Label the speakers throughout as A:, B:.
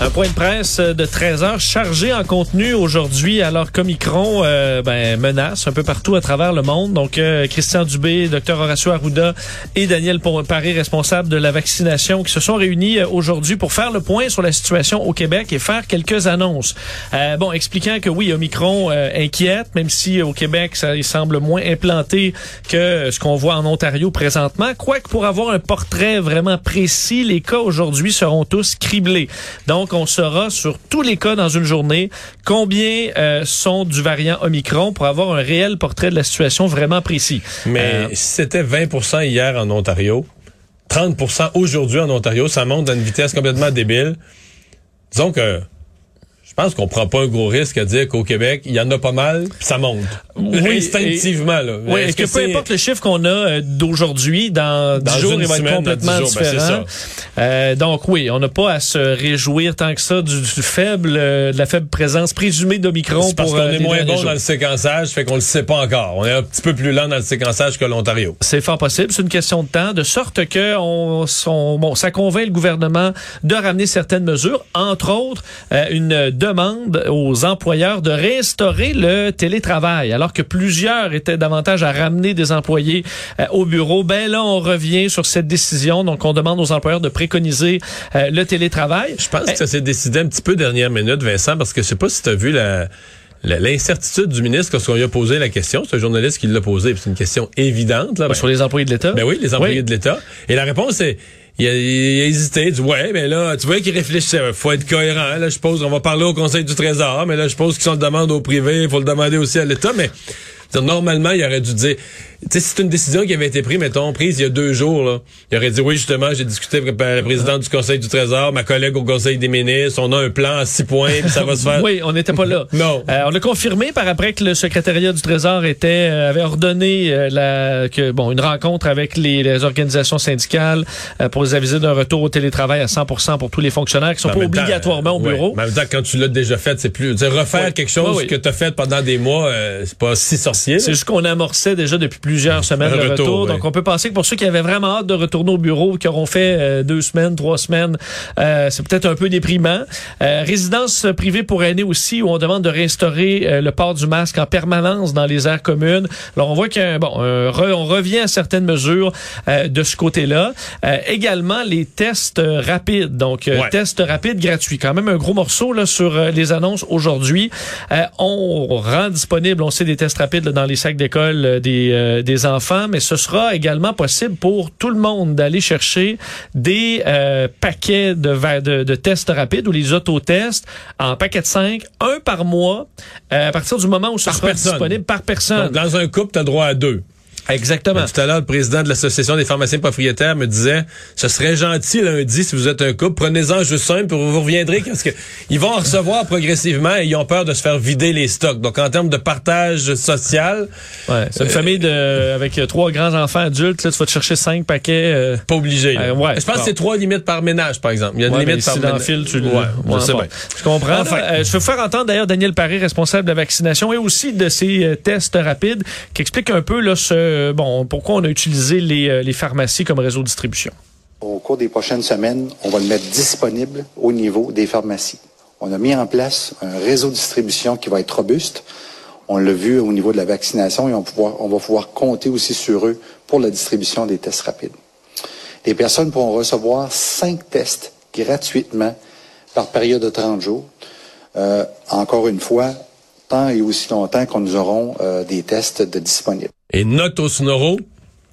A: Un point de presse de 13 heures chargé en contenu aujourd'hui alors qu'Omicron euh, ben, menace un peu partout à travers le monde. Donc euh, Christian Dubé, Dr Horacio Arruda et Daniel Paré, responsable de la vaccination, qui se sont réunis euh, aujourd'hui pour faire le point sur la situation au Québec et faire quelques annonces. Euh, bon, expliquant que oui, Omicron inquiète, même si au Québec ça il semble moins implanté que ce qu'on voit en Ontario présentement. Quoique pour avoir un portrait vraiment précis, les cas aujourd'hui seront tous criblés. Donc on saura sur tous les cas dans une journée combien euh, sont du variant Omicron pour avoir un réel portrait de la situation vraiment précis.
B: Mais euh, c'était 20% hier en Ontario, 30% aujourd'hui en Ontario, ça monte à une vitesse complètement débile. Disons que pense qu'on prend pas un gros risque à dire qu'au Québec, il y en a pas mal, puis ça monte. Oui, Instinctivement. là.
A: Oui, est-ce que, peu importe le chiffre qu'on a euh, d'aujourd'hui, dans, dix jours, il va être complètement ben, différent. euh, donc oui, on n'a pas à se réjouir tant que ça du, faible, euh, de la faible présence présumée d'Omicron.
B: Parce qu'on euh, est moins bon dans le séquençage, fait qu'on le sait pas encore. On est un petit peu plus lent dans le séquençage que l'Ontario.
A: C'est fort possible, c'est une question de temps, de sorte que on, bon, ça convainc le gouvernement de ramener certaines mesures, entre autres une demande aux employeurs de réinstaurer le télétravail. Alors que plusieurs étaient davantage à ramener des employés euh, au bureau, ben là, on revient sur cette décision. Donc, on demande aux employeurs de préconiser euh, le télétravail.
B: Je pense que ça s'est décidé un petit peu dernière minute, Vincent, parce que je sais pas si tu as vu la l'incertitude du ministre lorsqu'on lui a posé la question. C'est un journaliste qui l'a posé. C'est une question évidente. Là,
A: ben, sur les employés de l'État?
B: Ben oui, les employés de l'État. Et la réponse est il a, il a, hésité. Il dit, ouais, mais là, tu vois qu'il réfléchissait. Faut être cohérent. Là, je pose, on va parler au Conseil du Trésor, mais là, je pose qu'ils sont le demande au privé. Il faut le demander aussi à l'État. Mais normalement, il aurait dû dire, c'est une décision qui avait été prise, mettons, prise il y a deux jours, là. Il aurait dit, oui, justement, j'ai discuté avec la présidente du Conseil du Trésor, ma collègue au Conseil des ministres, on a un plan à six points, puis ça va se faire.
A: oui, on n'était pas là.
B: non.
A: Euh, on a confirmé par après que le secrétariat du Trésor était, euh, avait ordonné euh, la, que, bon, une rencontre avec les, les organisations syndicales pour les aviser d'un retour au télétravail à 100% pour tous les fonctionnaires qui sont pas obligatoirement au bureau.
B: Mais en même temps, quand tu l'as déjà fait, c'est plus, refaire quelque chose que tu as fait pendant des mois, c'est pas si sorcier.
A: C'est juste qu'on amorçait déjà depuis plusieurs semaines le retour. Donc, on peut penser que pour ceux qui avaient vraiment hâte de retourner au bureau, qui auront fait euh, deux semaines, trois semaines, euh, c'est peut-être un peu déprimant. Euh, résidence privée pour aînés aussi, où on demande de réinstaurer le port du masque en permanence dans les aires communes. Alors, on voit qu'on bon, on revient à certaines mesures de ce côté-là. également, les tests rapides. Donc, tests rapides gratuits. Quand même un gros morceau là, sur les annonces aujourd'hui. on rend disponible, on sait, des tests rapides dans les sacs d'école des, des enfants mais ce sera également possible pour tout le monde d'aller chercher des euh, paquets de, de, de, tests rapides ou les autotests en paquet de 5, un par mois, euh, à partir du moment où ce sera disponible par personne.
B: Donc, dans un couple, tu as droit à deux.
A: Exactement.
B: tout à l'heure, le président de l'Association des pharmaciens propriétaires me disait, ce serait gentil lundi si vous êtes un couple, prenez-en juste un, puis vous reviendrez, parce que ils vont en recevoir progressivement et ils ont peur de se faire vider les stocks. Donc, en termes de partage social...
A: Ouais, c'est une euh, famille de, avec trois grands-enfants adultes, là, tu vas te chercher cinq paquets... Euh,
B: pas obligé.
A: Euh, ouais,
B: je pense que c'est trois limites par ménage, par exemple. Il y a une limite par
A: ménage. Fil, tu ouais, je sais Je comprends. Enfin. je veux faire entendre d'ailleurs Daniel Paré, responsable de la vaccination et aussi de ces tests rapides, qui explique un peu là, ce euh, pourquoi on a utilisé euh, les, pharmacies comme réseau de distribution?
C: Au cours des prochaines semaines, on va le mettre disponible au niveau des pharmacies. On a mis en place un réseau de distribution qui va être robuste. On l'a vu au niveau de la vaccination et on, va pouvoir compter aussi sur eux pour la distribution des tests rapides. Les personnes pourront recevoir cinq tests gratuitement par période de 30 jours. Euh, encore une fois, tant et aussi longtemps qu'on nous aurons des tests disponibles.
B: Et note au Snoro,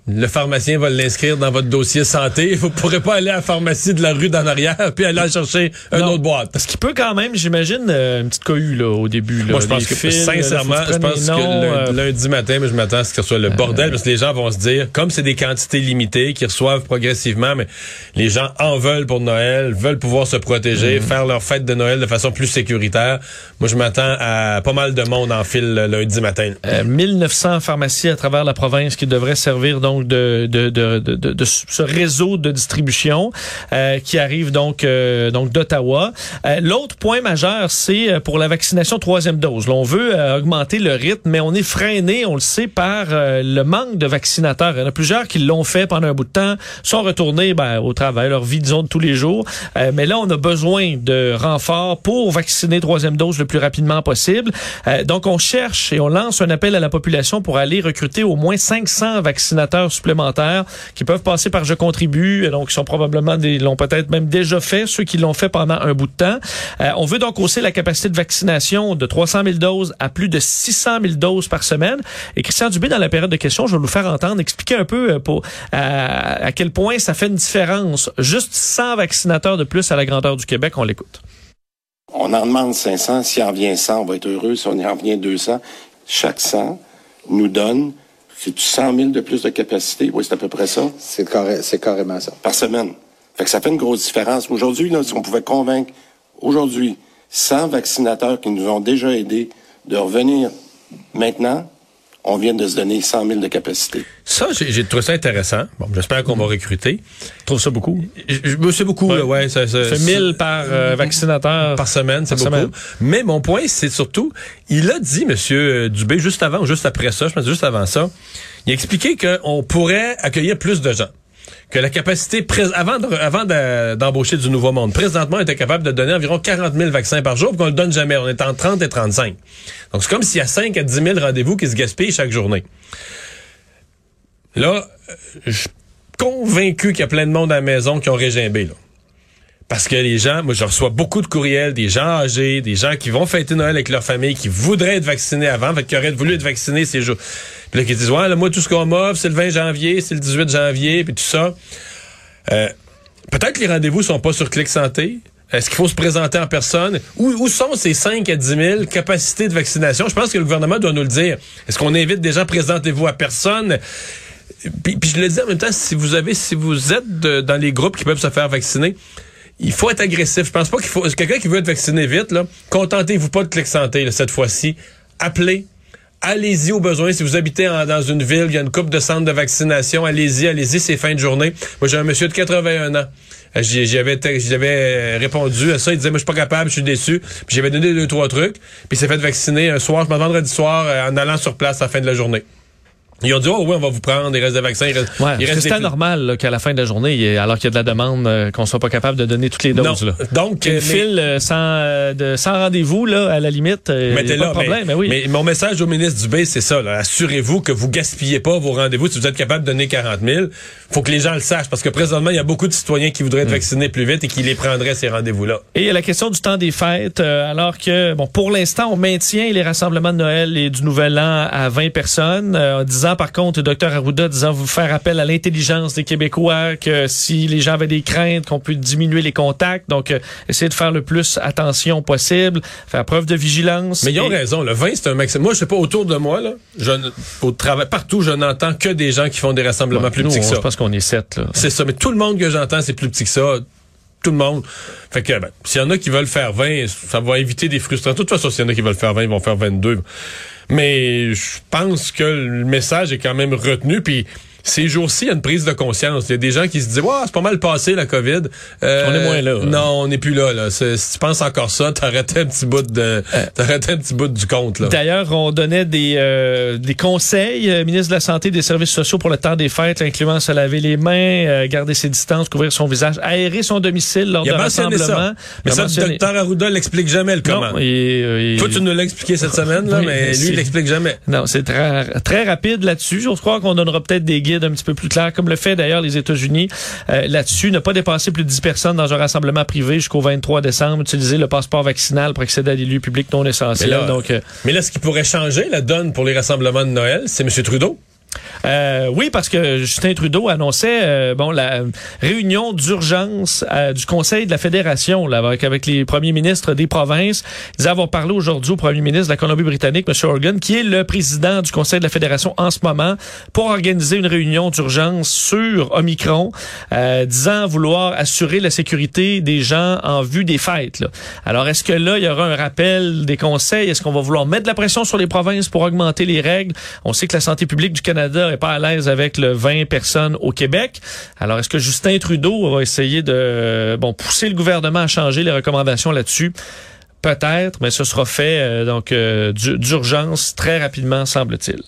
B: le pharmacien va l'inscrire dans votre dossier santé. Vous ne pourrez pas aller à la pharmacie de la rue d'en arrière puis aller chercher une autre boîte.
A: Parce qu'il peut quand même, j'imagine, euh, une petite cohue là, au début. Là,
B: Moi, je pense que, sincèrement, je pense que euh, lundi matin, mais je m'attends à ce que ce soit le bordel, parce que les gens vont se dire, comme c'est des quantités limitées qui reçoivent progressivement, mais les gens en veulent pour Noël, veulent pouvoir se protéger, mm. faire leur fête de Noël de façon plus sécuritaire. Moi, je m'attends à pas mal de monde en file lundi matin.
A: 1900 euh, pharmacies à travers la province qui devraient servir donc donc de, de, de, de, ce réseau de distribution qui arrive donc donc d'Ottawa. L'autre point majeur, c'est pour la vaccination troisième dose. Là, on veut augmenter le rythme, mais on est freiné, on le sait, par le manque de vaccinateurs. Il y en a plusieurs qui l'ont fait pendant un bout de temps, sont retournés ben, au travail, leur vie disons de tous les jours. mais là, on a besoin de renforts pour vacciner troisième dose le plus rapidement possible. donc, on cherche et on lance un appel à la population pour aller recruter au moins 500 vaccinateurs supplémentaires qui peuvent passer par Je contribue, donc ils sont probablement des l'ont peut-être même déjà fait, ceux qui l'ont fait pendant un bout de temps. Euh, on veut donc hausser la capacité de vaccination de 300 000 doses à plus de 600 000 doses par semaine. Et Christian Dubé, dans la période de questions, je vais vous faire entendre, expliquer un peu euh, à, à quel point ça fait une différence. Juste 100 vaccinateurs de plus à la grandeur du Québec, on l'écoute.
D: On en demande 500. S'il en vient 100, on va être heureux. Si on en vient 200, chaque 100 nous donne, c'est 100 000 de plus de capacité? Oui, c'est à peu près ça.
C: C'est carrément ça.
D: Par semaine. Fait que ça fait une grosse différence. Aujourd'hui, si on pouvait convaincre aujourd'hui 100 vaccinateurs qui nous ont déjà aidés de revenir maintenant, on vient de se donner 100 000 de capacité.
B: Ça, j'ai trouvé ça intéressant. Bon, j'espère qu'on va recruter.
A: Tu trouves ça beaucoup?
B: C'est beaucoup, ouais. ouais
A: ça, 1000 par euh, vaccinateur.
B: Par semaine, c'est beaucoup. Mais mon point, c'est surtout, il a dit, Monsieur Dubé, juste avant ou juste après ça, je pense juste avant ça, il a expliqué qu'on pourrait accueillir plus de gens que la capacité avant avant d'embaucher du nouveau monde. Présentement, était capable de donner environ 40 000 vaccins par jour, qu'on le donne jamais. On est en 30 et 35. Donc c'est comme s'il y a 5 à 10 000 rendez-vous qui se gaspillent chaque journée. Là, je suis convaincu qu'il y a plein de monde à la maison qui ont régimbé. Là. Parce que les gens, moi je reçois beaucoup de courriels, des gens âgés, des gens qui vont fêter Noël avec leur famille, qui voudraient être vaccinés avant, qui auraient voulu être vaccinés ces jours. Puis là, qui disent, ouais, là, moi, tout ce qu'on m'offre, c'est le 20 janvier, c'est le 18 janvier, puis tout ça. Euh, Peut-être que les rendez-vous sont pas sur Clic Santé. Est-ce qu'il faut se présenter en personne? Où, où, sont ces 5 à 10 000 capacités de vaccination? Je pense que le gouvernement doit nous le dire. Est-ce qu'on invite des gens, présentez-vous à personne? Puis, je le dis en même temps, si vous avez, si vous êtes dans les groupes qui peuvent se faire vacciner, il faut être agressif. Je pense pas qu'il faut. Quelqu'un qui veut être vacciné vite, là, contentez-vous pas de Clic Santé cette fois-ci. Appelez. Allez-y au besoin. Si vous habitez dans une ville, il y a une coupe de centres de vaccination, allez-y, allez-y, c'est fin de journée. Moi, j'ai un monsieur de 81 ans. Euh, j'avais j'avais répondu à ça. Il disait, moi, je suis pas capable, je suis déçu. Puis j'avais donné deux, trois trucs. Puis il s'est fait vacciner un soir, je vendredi soir, euh, en allant sur place à la fin de la journée. Ils ont dit, oh oui, on va vous prendre, il reste des vaccins. Il reste,
A: ouais, c'est anormal qu'à la fin de la journée, alors qu'il y a de la demande, euh, qu'on soit pas capable de donner toutes les doses. Non. Là.
B: Donc,
A: Une file euh, sans, euh, de, sans rendez-vous, là, à la limite,
B: Mettez pas de problème. Mais, oui. mais, mon message au ministre Dubé, c'est ça. Assurez-vous que vous gaspillez pas vos rendez-vous. Si vous êtes capable de donner 40 000, faut que les gens le sachent. Parce que présentement, il y a beaucoup de citoyens qui voudraient être mm. vaccinés plus vite et qui les prendraient, ces rendez-vous-là.
A: Et il y a la question du temps des fêtes. alors que, bon, pour l'instant, on maintient les rassemblements de Noël et du Nouvel An à 20 personnes. en disant, par contre, docteur Arruda disant vous faire appel à l'intelligence des Québécois, que si les gens avaient des craintes, qu'on peut diminuer les contacts. Donc, euh, essayer de faire le plus attention possible, faire preuve de vigilance.
B: Mais ils ont raison. Le 20, c'est un maximum. Moi, je sais pas, autour de moi, là, je, au travail, partout, je n'entends que des gens qui font des rassemblements plus petits que ça. Je
A: pense qu'on est sept.
B: C'est ça. Mais tout le monde que j'entends, c'est plus petit que ça tout le monde. Fait que, ben, s'il y en a qui veulent faire 20, ça va éviter des frustrations. De toute façon, s'il y en a qui veulent faire 20, ils vont faire 22. Mais je pense que le message est quand même retenu. Puis ces jours-ci, il y a une prise de conscience. Il y a des gens qui se disent, ouais, c'est pas mal passé la COVID.
A: Euh, on est moins là.
B: Non, on n'est plus là. là. Si tu penses encore ça, t'arrêtais un petit bout de, euh. t'arrêtais un petit bout du compte. Là.
A: D'ailleurs, on donnait des euh, des conseils, euh, ministre de la santé et des services sociaux pour le temps des fêtes, incluant se laver les mains, garder ses distances, couvrir son visage, aérer son domicile lors de rassemblements.
B: Mais ça, le docteur Arruda l'explique jamais le comment. Non, il, Toi, tu nous l'as expliqué cette semaine, là, mais lui, il l'explique jamais.
A: Non, c'est très très rapide là-dessus. Je crois qu'on donnera peut-être des guides un petit peu plus clair, comme le fait d'ailleurs les États-Unis euh, là-dessus. Ne pas dépasser plus de 10 personnes dans un rassemblement privé jusqu'au 23 décembre. Utiliser le passeport vaccinal pour accéder à des lieux publics non essentiels. donc, euh,
B: mais là, ce qui pourrait changer la donne pour les rassemblements de Noël, c'est M. Trudeau.
A: Euh, oui, parce que Justin Trudeau annonçait euh, bon la réunion d'urgence euh, du Conseil de la Fédération là, avec, les premiers ministres des provinces. Ils avons parlé aujourd'hui au premier ministre de la Colombie-Britannique, M. Organ, qui est le président du Conseil de la Fédération en ce moment, pour organiser une réunion d'urgence sur Omicron, disant vouloir assurer la sécurité des gens en vue des fêtes. Là. Alors, est-ce que là, il y aura un rappel des conseils? Est-ce qu'on va vouloir mettre de la pression sur les provinces pour augmenter les règles? On sait que la santé publique du Canada pas à l'aise avec le 20 personnes au Québec. Alors, est-ce que Justin Trudeau va essayer de bon pousser le gouvernement à changer les recommandations là-dessus? Peut-être, mais ce sera fait euh, donc euh, d'urgence très rapidement, semble-t-il.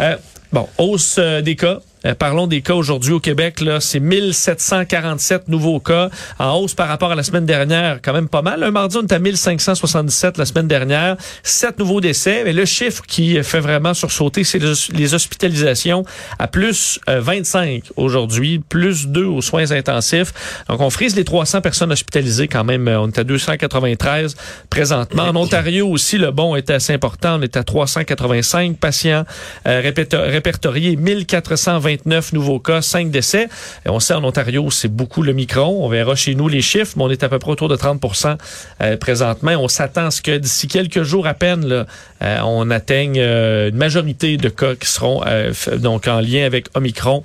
A: Euh, bon, hausse des cas. Euh, parlons des cas aujourd'hui au Québec. Là, c'est 1747 nouveaux cas en hausse par rapport à la semaine dernière. Quand même pas mal. Un mardi, on était à 1577 la semaine dernière. Sept nouveaux décès. Mais le chiffre qui fait vraiment sursauter, c'est les hospitalisations à plus 25 euh, aujourd'hui, plus 2 aux soins intensifs. Donc, on frise les 300 personnes hospitalisées quand même. On est à 293 présentement. En Ontario aussi, le bon était assez important. On est à 385 patients euh, répertoriés, 1420 29 nouveaux cas, 5 décès. Et on sait en Ontario, c'est beaucoup le micron. On verra chez nous les chiffres, mais on est à peu près autour de 30% euh, présentement. On s'attend à ce que d'ici quelques jours à peine, là, euh, on atteigne euh, une majorité de cas qui seront donc en lien avec Omicron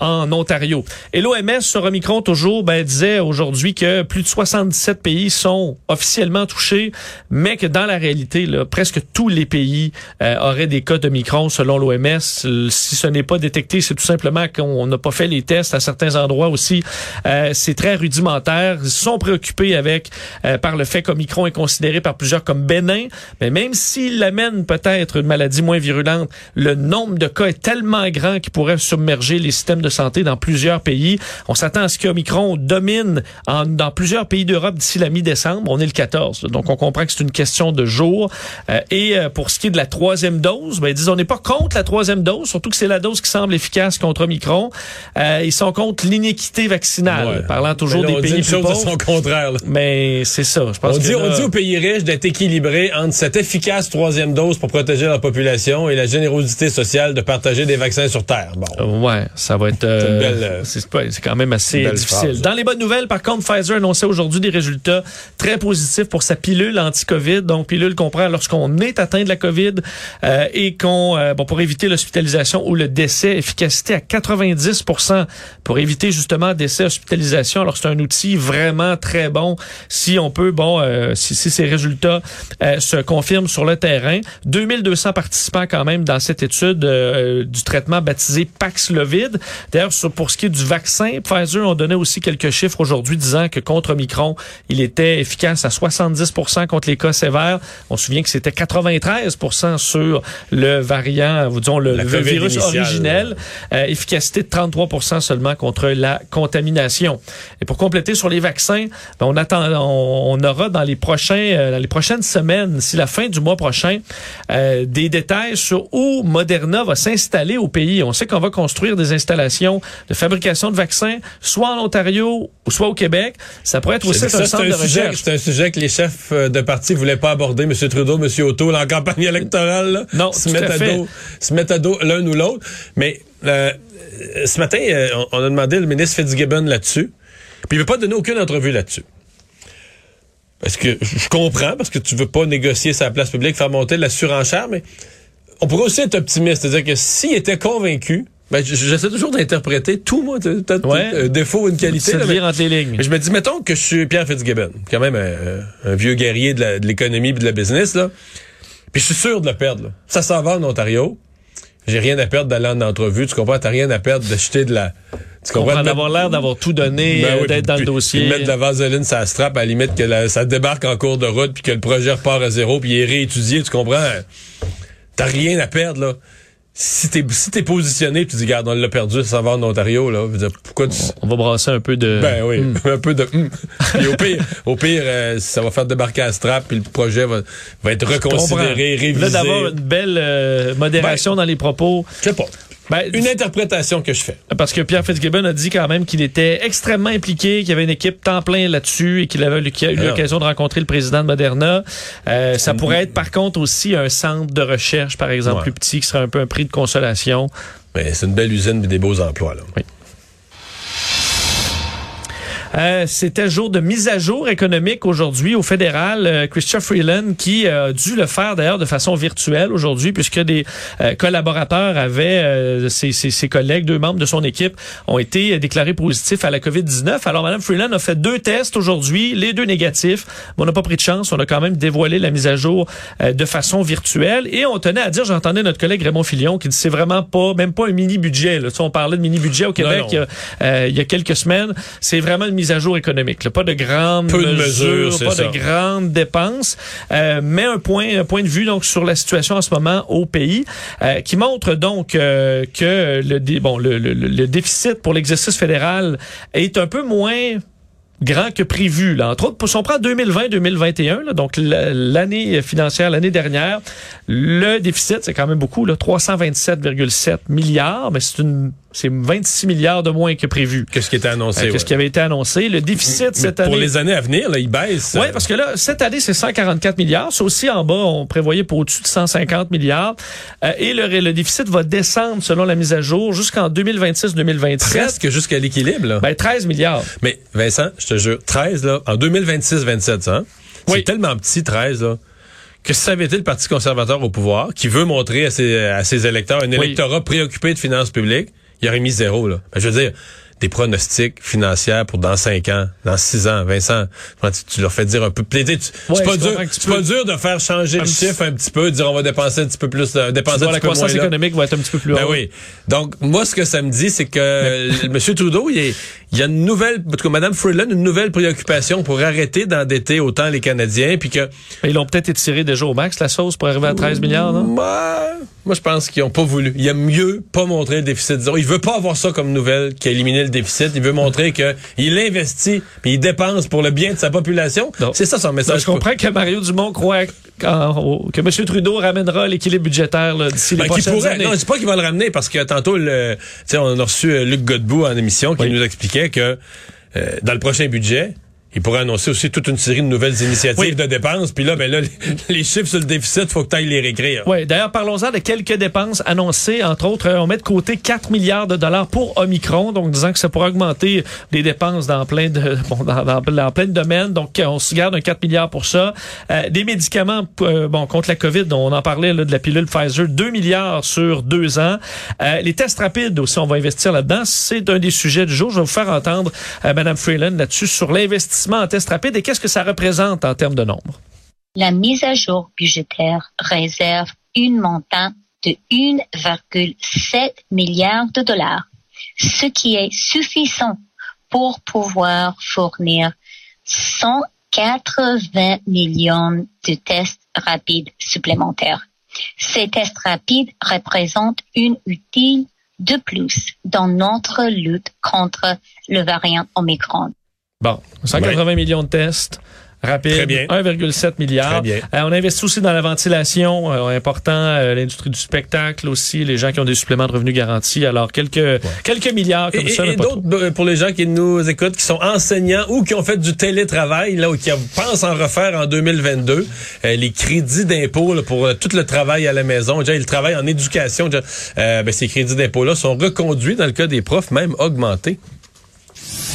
A: en Ontario. Et l'OMS sur Omicron toujours ben, disait aujourd'hui que plus de 77 pays sont officiellement touchés, mais que dans la réalité, là, presque tous les pays auraient des cas de Omicron selon l'OMS. Si ce n'est pas détecté c'est tout simplement qu'on n'a pas fait les tests à certains endroits aussi. Euh, c'est très rudimentaire. Ils sont préoccupés avec euh, par le fait qu'Omicron est considéré par plusieurs comme bénin. Mais même s'il amène peut-être une maladie moins virulente, le nombre de cas est tellement grand qu'il pourrait submerger les systèmes de santé dans plusieurs pays. On s'attend à ce qu'Omicron domine en, dans plusieurs pays d'Europe d'ici la mi-décembre. On est le 14. Donc, on comprend que c'est une question de jours. Euh, et pour ce qui est de la troisième dose, ben, disons, on n'est pas contre la troisième dose, surtout que c'est la dose qui semble efficace contre Omicron. Euh, ils sont contre l'inéquité vaccinale, parlant toujours des pays plus pauvres.
B: son contraire.
A: Mais c'est ça. Je pense
B: on, dit, on dit aux pays riches d'être équilibrés entre cette efficace troisième dose pour protéger leur population et la générosité sociale de partager des vaccins sur Terre. Bon.
A: Euh, ouais, ça va être... Euh, c'est quand même assez difficile. Dans les bonnes nouvelles, par contre, Pfizer annonçait aujourd'hui des résultats très positifs pour sa pilule anti-COVID. Donc, pilule qu'on prend lorsqu'on est atteint de la COVID et qu'on... bon, pour éviter l'hospitalisation ou le décès, efficacité à 90 pour éviter justement décès hospitalisation. Alors c'est un outil vraiment très bon si on peut bon euh, si, si, ces résultats euh, se confirment sur le terrain. 2200 participants quand même dans cette étude euh, du traitement baptisé Paxlovid. D'ailleurs pour ce qui est du vaccin, Pfizer ont donné aussi quelques chiffres aujourd'hui disant que contre Omicron, il était efficace à 70% contre les cas sévères. On se souvient que c'était 93% sur le variant, vous disons le, virus originel. Euh, efficacité de 33% seulement contre la contamination. Et pour compléter sur les vaccins, ben, on attend, on, aura dans les prochains, euh, dans les prochaines semaines, si la fin du mois prochain, euh, des détails sur où Moderna va s'installer au pays. On sait qu'on va construire des installations de fabrication de vaccins, soit en Ontario ou soit au Québec. Ça pourrait être aussi un centre de
B: recherche. C'est un sujet que les chefs de parti voulaient pas aborder, M. Trudeau, M. Auto, en campagne électorale.
A: non,
B: se mettre à, dos, se mettre à dos l'un ou l'autre. Mais euh, ce matin, euh, on a demandé le ministre Fitzgibbon là-dessus. Puis il veut pas donner aucune entrevue là-dessus. Parce que je comprends, parce que tu veux pas négocier sa place publique, faire monter la surenchère, mais on pourrait aussi être optimiste. C'est-à-dire que s'il était convaincu, ben, j'essaie toujours d'interpréter tout, moi, peut-être un défaut ou une qualité.
A: lire entre les lignes.
B: Mais je me dis, mettons que je suis Pierre Fitzgibbon, quand même un, vieux guerrier de l'économie et de la business, là. Puis je suis sûr de le perdre. Ça s'en va en Ontario j'ai rien à perdre d'aller en entrevue. Tu comprends? T'as rien à perdre d'acheter de la.
A: Tu comprends? D'avoir l'air d'avoir tout donné, ben d'être dans le dossier.
B: mettre de la vaseline, ça strap, à la limite que ça débarque en cours de route, puis que le projet repart à zéro, puis il est réétudié. Tu comprends? T'as rien à perdre, là si t'es si t'es positionné tu dis regarde on l'a perdu ça va en Ontario là pourquoi tu...
A: on va brasser un peu de
B: ben oui hmm. un peu de hmm. au pire au pire euh, ça va faire débarquer à strap puis le projet va, va être reconsidéré révisé
A: là d'avoir une belle euh, modération ben, dans les propos
B: je sais pas ben, une interprétation que je fais.
A: Parce que Pierre Fitzgibbon a dit quand même qu'il était extrêmement impliqué, qu'il y avait une équipe temps plein là-dessus et qu'il avait eu ah. l'occasion de rencontrer le président de Moderna. Euh, ça pourrait être par contre aussi un centre de recherche, par exemple, plus petit, qui serait un peu un prix de consolation.
B: Mais c'est une belle usine et des beaux emplois. Là.
A: Oui. Euh, C'était jour de mise à jour économique aujourd'hui au fédéral. Euh, Christopher Freeland qui a dû le faire d'ailleurs de façon virtuelle aujourd'hui puisque des euh, collaborateurs avaient, euh, ses, ses, ses, collègues, deux membres de son équipe ont été déclarés positifs à la COVID-19. Alors Mme Freeland a fait deux tests aujourd'hui, les deux négatifs. on n'a pas pris de chance, on a quand même dévoilé la mise à jour de façon virtuelle et on tenait à dire, j'entendais notre collègue Raymond Filion qui dit c'est vraiment pas, même pas un mini budget. Là. on parlait de mini budget au Québec non, non. Euh, il y a quelques semaines. C'est vraiment une mise à jour économique. Là. Pas de grandes mesures, pas de grandes dépenses, euh, mais un point, un point de vue donc sur la situation en ce moment au pays, euh, qui montre donc euh, que le, bon, le, le, le déficit pour l'exercice fédéral est un peu moins grand que prévu. Là. Entre autres, si on prend 2020-2021, donc l'année financière, l'année dernière, le déficit, c'est quand même beaucoup, 327,7 milliards, mais c'est une c'est 26 milliards de moins que prévu.
B: Qu'est-ce qui était annoncé?
A: Euh, Qu'est-ce qui avait été annoncé? Le déficit cette
B: pour
A: année.
B: Pour les années à venir, là, il baisse.
A: Oui, parce que là, cette année, c'est 144 milliards. C'est aussi en bas, on prévoyait pour au-dessus de 150 milliards. Euh, et le, le, déficit va descendre selon la mise à jour jusqu'en 2026-2027.
B: Presque jusqu'à l'équilibre, là.
A: Ben, 13 milliards.
B: Mais Vincent, je te jure, 13, là, en 2026-27, hein?
A: Oui.
B: C'est tellement petit, 13, là que ça avait été le Parti conservateur au pouvoir, qui veut montrer à ses, à ses électeurs un électorat oui. préoccupé de finances publiques, il aurait mis zéro. Là. Ben, je veux dire, des pronostics financiers pour dans 5 ans, dans 6 ans, Vincent, tu, tu leur fais dire un peu. Tu, ouais, c'est pas, dur, c'est pas dur de faire changer le chiffre un petit peu, dire on va dépenser un petit peu plus, de, dépenser un petit
A: la
B: peu
A: croissance
B: moins
A: économique va être un petit peu plus
B: ben oui. Donc moi ce que ça me dit c'est que M. Trudeau il, est, il y a une nouvelle, en tout cas Mme Freeland, une nouvelle préoccupation pour arrêter d'endetter autant les Canadiens, puis que
A: ils l'ont peut-être étiré déjà au max la sauce pour arriver à 13 milliards, non?
B: Bah, Moi je pense qu'ils ont pas voulu. Il aime mieux pas montrer le déficit. Il veut pas avoir ça comme nouvelle qui a éliminé le déficit. Il veut montrer qu'il investit puis il dépense pour le bien de sa population. C'est ça son message.
A: je comprends que Mario Dumont croit quand, que M. Trudeau ramènera l'équilibre budgétaire d'ici les ben, prochaines pourrait, années.
B: Non, je dis pas qu'il va le ramener parce que tantôt, le, on a reçu Luc Godbout en émission qui oui. nous expliquait que euh, dans le prochain budget, il pourrait annoncer aussi toute une série de nouvelles initiatives oui. de dépenses. Puis là, ben là, les chiffres sur le déficit, faut que tu ailles les réécrire.
A: Oui, d'ailleurs, parlons-en de quelques dépenses annoncées. Entre autres, on met de côté 4 milliards de dollars pour Omicron, donc disant que ça pourrait augmenter les dépenses dans plein de bon, dans, dans, dans plein de domaines. Donc, on se garde un 4 milliards pour ça. Euh, des médicaments euh, bon contre la COVID, on en parlait là, de la pilule Pfizer, 2 milliards sur deux ans. Euh, les tests rapides aussi, on va investir là-dedans. C'est un des sujets du jour. Je vais vous faire entendre euh, Mme Freeland là-dessus sur l'investissement en et qu'est-ce que ça représente en termes de nombre?
E: La mise à jour budgétaire réserve une montant de 1,7 milliard de dollars, ce qui est suffisant pour pouvoir fournir 180 millions de tests rapides supplémentaires. Ces tests rapides représentent une utile de plus dans notre lutte contre le variant Omicron.
A: Bon, 180 ouais. millions de tests. Rapide, 1,7 milliard. Euh, on investit aussi dans la ventilation, euh, important, euh, l'industrie du spectacle aussi, les gens qui ont des suppléments de revenus garantis. Alors quelques ouais. quelques milliards comme
B: et,
A: ça.
B: Et, d'autres pour les gens qui nous écoutent, qui sont enseignants ou qui ont fait du télétravail, là, ou qui pensent en refaire en 2022, les crédits d'impôt pour tout le travail à la maison, déjà le travail en éducation, déjà, ben, ces crédits d'impôt là sont reconduits dans le cas des profs, même augmentés.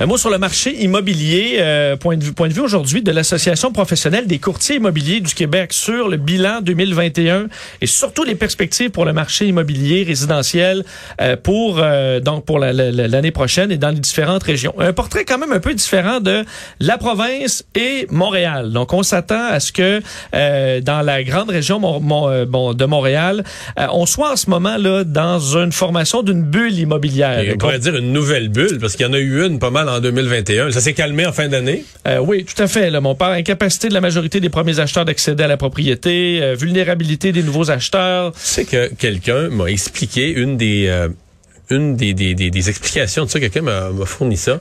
A: Un mot sur le marché immobilier. Euh, point de vue, point de vue aujourd'hui de l'Association professionnelle des courtiers immobiliers du Québec sur le bilan 2021 et surtout les perspectives pour le marché immobilier résidentiel euh, pour euh, donc pour l'année la, la, prochaine et dans les différentes régions. Un portrait quand même un peu différent de la province et Montréal. Donc on s'attend à ce que euh, dans la grande région mon, mon, bon, de Montréal, euh, on soit en ce moment là dans une formation d'une bulle immobilière.
B: Et on pourrait dire une nouvelle bulle parce qu'il y en a eu une pas mal en 2021. Ça s'est calmé en fin d'année?
A: Euh, oui, tout à fait. Là, mon père, incapacité de la majorité des premiers acheteurs d'accéder à la propriété, euh, vulnérabilité des nouveaux acheteurs.
B: Tu sais que quelqu'un m'a expliqué une des euh, une des, des, des, des, explications de ça. Quelqu'un m'a fourni ça.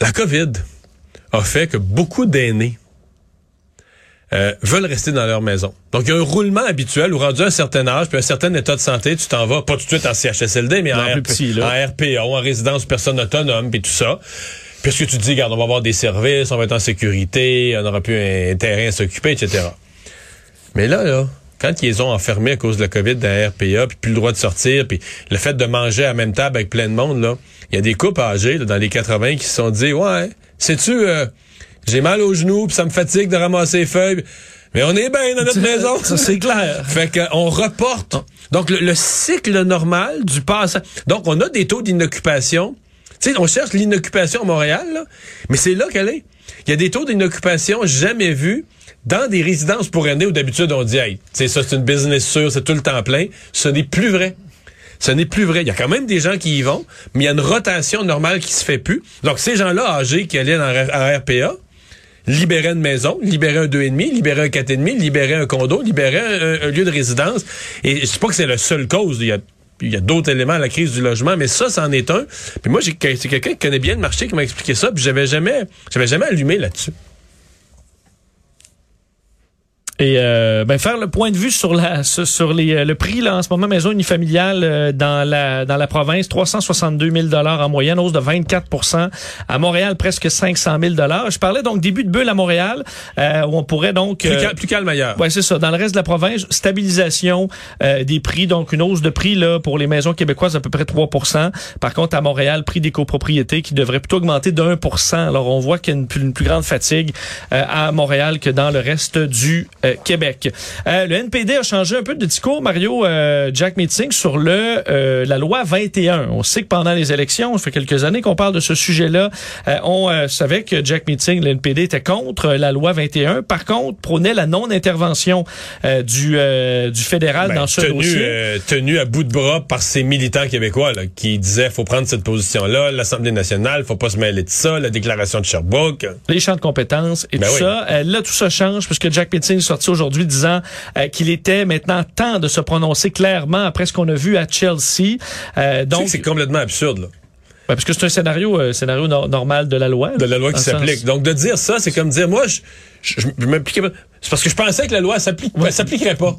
B: La COVID a fait que beaucoup d'aînés euh, veulent rester dans leur maison. Donc, il y a un roulement habituel où, rendu à un certain âge, puis un certain état de santé, tu t'en vas, pas tout de suite en CHSLD, mais en, RP, petit, en RPA, en résidence personne autonome, puis tout ça. Puisque tu te dis, regarde, on va avoir des services, on va être en sécurité, on aura plus un terrain à s'occuper, etc. Mais là, là, quand ils ont enfermés à cause de la COVID dans la RPA, puis plus le droit de sortir, puis le fait de manger à la même table avec plein de monde, là, il y a des couples âgés dans les 80 qui se sont dit, ouais, sais-tu, euh, j'ai mal aux genoux, puis ça me fatigue de ramasser les feuilles. Mais on est bien dans notre maison.
A: Ça, c'est clair.
B: fait qu'on reporte. Donc, le, cycle normal du passage. Donc, on a des taux d'inoccupation. Tu sais, on cherche l'inoccupation à Montréal, là, mais c'est là qu'elle est. Il y a des taux d'inoccupation jamais vus dans des résidences pour aînés où d'habitude on dit, hey, c'est ça, c'est une business sûre, c'est tout le temps plein. Ce n'est plus vrai. Ce n'est plus vrai. Il y a quand même des gens qui y vont, mais il y a une rotation normale qui se fait plus. Donc, ces gens-là âgés qui allaient dans, en RPA, libérer une maison, libérer un 2,5, libérer un 4,5, libérer un condo, libérer un, lieu de résidence. Et je sais pas que c'est la seule cause. Il y a il y a d'autres éléments à la crise du logement, mais ça, c'en est un. Puis moi, c'est quelqu'un qui connaît bien le marché qui m'a expliqué ça, puis j'avais jamais, j'avais jamais allumé là-dessus.
A: Et euh, ben faire le point de vue sur la sur les euh, le prix là en ce moment maison unifamiliale euh, dans la dans la province 362 000 dollars en moyenne hausse de 24% à Montréal presque 500 000 dollars. Je parlais donc début de bulle à Montréal euh, où on pourrait donc
B: plus, plus calme ailleurs.
A: Ouais c'est ça. Dans le reste de la province stabilisation des prix donc une hausse de prix là pour les maisons québécoises à peu près 3% Par contre à Montréal prix des copropriétés qui devrait plutôt augmenter de 1% Alors on voit qu'il y a une, une plus grande fatigue à Montréal que dans le reste du euh, Québec. Euh, le NPD a changé un peu de discours, Mario euh, Jack Meeting, sur le la loi 21. On sait que pendant les élections, ça fait quelques années qu'on parle de ce sujet-là, on savait que Jack Meeting, le NPD, était contre la loi 21. Par contre, prônait la non-intervention du, du fédéral ben, dans ce
B: tenu,
A: dossier.
B: tenu à bout de bras par ces militants québécois là, qui disaient faut prendre cette position-là, l'Assemblée nationale, faut pas se mêler de ça, la déclaration de Sherbrooke.
A: Les champs de compétences et ben tout ça. là, tout ça change puisque Jack Meeting est sorti aujourd'hui disant euh, qu'il était maintenant temps de se prononcer clairement après ce qu'on a vu à Chelsea.
B: Euh, donc c'est complètement absurde. Là.
A: parce que c'est un scénario, euh, scénario normal de la loi.
B: De la loi qui s'applique. Donc de dire ça, c'est comme dire moi, je, je, m'appliquais pas. C'est parce que je pensais que la loi s'applique, s'appliquerait pas.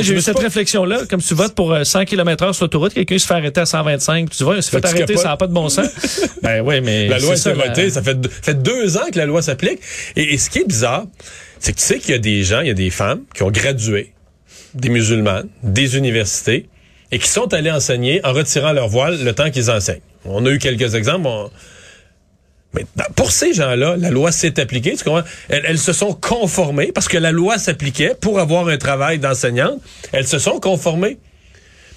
A: j'ai eu cette réflexion-là. Comme tu votes pour 100 km heure sur l'autoroute, quelqu'un se fait arrêter à 125, tu vois, il se fait arrêter, ça n'a pas de bon sens. ben oui, mais...
B: La loi s'est votée, ça fait, fait deux ans que la loi s'applique. et, ce qui est bizarre, c'est que tu sais qu'il y a des gens, il y a des femmes qui ont gradué, des musulmanes, des universités, et qui sont allés enseigner en retirant leur voile le temps qu'ils enseignent. On a eu quelques exemples. Mais pour ces gens-là, la loi s'est appliquée. Elles, se sont conformées parce que la loi s'appliquait pour avoir un travail d'enseignante. Elles se sont conformées.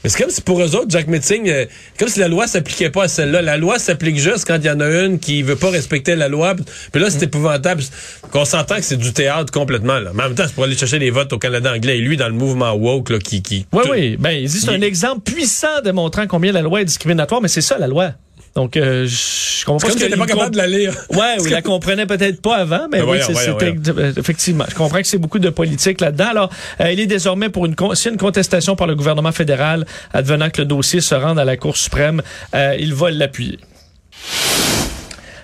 B: Mais c'est comme si pour eux autres, Jack Metzing, euh, comme si la loi s'appliquait pas à celle-là. La loi s'applique juste quand il y en a une qui veut pas respecter la loi. Puis là, c'est mm. épouvantable. Qu'on s'entend que c'est du théâtre complètement. Là. Mais en même temps, c'est pour aller chercher les votes au Canada anglais. Et lui, dans le mouvement woke, là, qui... qui
A: oui, oui. Ben, c'est un exemple puissant démontrant combien la loi est discriminatoire. Mais c'est ça, la loi. Donc, euh, je comprends
B: pas. Parce pas capable de la lire.
A: Ouais, oui, la comprenait peut-être pas avant, mais, oui, c'est effectivement. Je comprends que c'est beaucoup de politique là-dedans. Alors, euh, il est désormais pour une, si une contestation par le gouvernement fédéral advenant que le dossier se rende à la Cour suprême, euh, il va l'appuyer.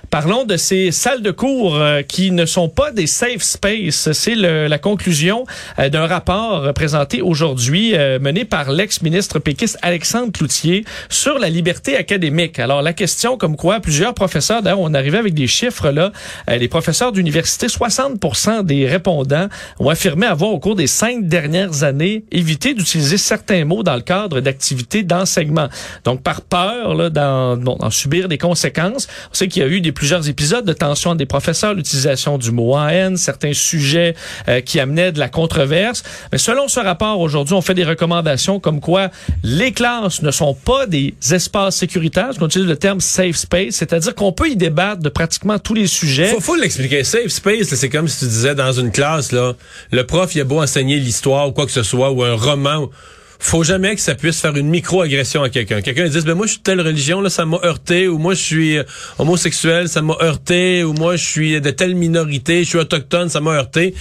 A: Parlons de ces salles de cours euh, qui ne sont pas des safe space. C'est la conclusion euh, d'un rapport présenté aujourd'hui euh, mené par l'ex-ministre péquiste Alexandre Cloutier sur la liberté académique. Alors la question comme quoi plusieurs professeurs, d'ailleurs on arrivait avec des chiffres là, les professeurs d'université, 60% des répondants ont affirmé avoir au cours des cinq dernières années évité d'utiliser certains mots dans le cadre d'activités d'enseignement. Donc par peur là, d'en subir des conséquences. On sait qu'il y a eu des plusieurs épisodes de tension des professeurs, l'utilisation du mot en haine, certains sujets euh, qui amenaient de la controverse. Mais selon ce rapport, aujourd'hui, on fait des recommandations comme quoi les classes ne sont pas des espaces sécuritaires, qu'on utilise le terme safe space, c'est-à-dire qu'on peut y débattre de pratiquement tous les sujets.
B: Faut, faut l'expliquer. Safe space, c'est comme si tu disais dans une classe, là, le prof, il a beau enseigner l'histoire ou quoi que ce soit, ou un roman faut jamais que ça puisse faire une micro-agression à quelqu'un. Quelqu'un dit, ben moi je suis telle religion, là, ça m'a heurté, ou moi je suis euh, homosexuel, ça m'a heurté, ou moi je suis de telle minorité, je suis autochtone, ça m'a heurté.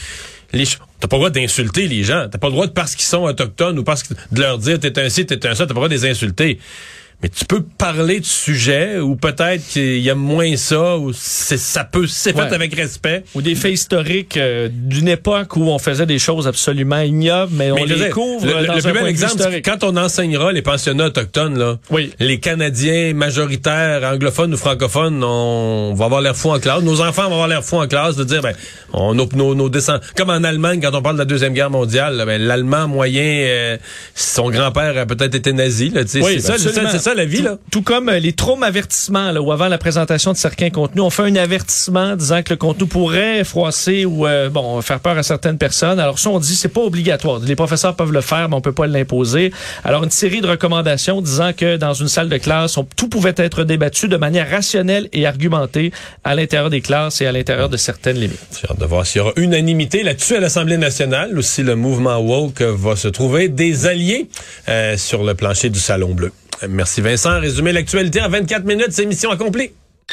B: Les, t'as pas le droit d'insulter les gens. T'as pas le droit de parce qu'ils sont autochtones ou parce que de leur dire t'es un ci, t'es un ça, t'as pas le droit de les insulter. Mais tu peux parler de sujet ou peut-être qu'il y a moins ça ou ça peut c'est fait avec respect.
A: Ou des faits historiques euh, d'une époque où on faisait des choses absolument ignobles mais, on les découvre
B: le,
A: dans
B: le
A: un
B: plus bel exemple quand on enseignera les pensionnats autochtones là
A: oui.
B: les Canadiens majoritaires anglophones ou francophones on va avoir l'air fou en classe. Nos enfants vont avoir l'air fou en classe de dire ben on nos nos, descendants comme en Allemagne quand on parle de la deuxième guerre mondiale ben, l'allemand moyen euh, son grand-père a peut-être été nazi là
A: oui,
B: c'est ça c'est ça la vie
A: tout,
B: là.
A: Tout comme euh, les traumes avertissements là, où avant la présentation de certains contenus on fait un avertissement disant que le contenu pourrait froisser ou euh, bon faire peur à certaines personnes. Alors ça on dit c'est pas obligatoire. Les professeurs peuvent le faire mais on peut pas l'imposer. Alors une série de recommandations disant que dans une salle de classe on, tout pouvait être débattu de manière rationnelle et argumentée à l'intérieur des classes et à l'intérieur de certaines limites.
B: J'ai hâte de voir s'il y aura unanimité là-dessus à l'Assemblée nationale ou si le mouvement woke va se trouver des alliés euh, sur le plancher du Salon Bleu. Merci Vincent. Résumé l'actualité en 24 minutes, c'est mission accomplie.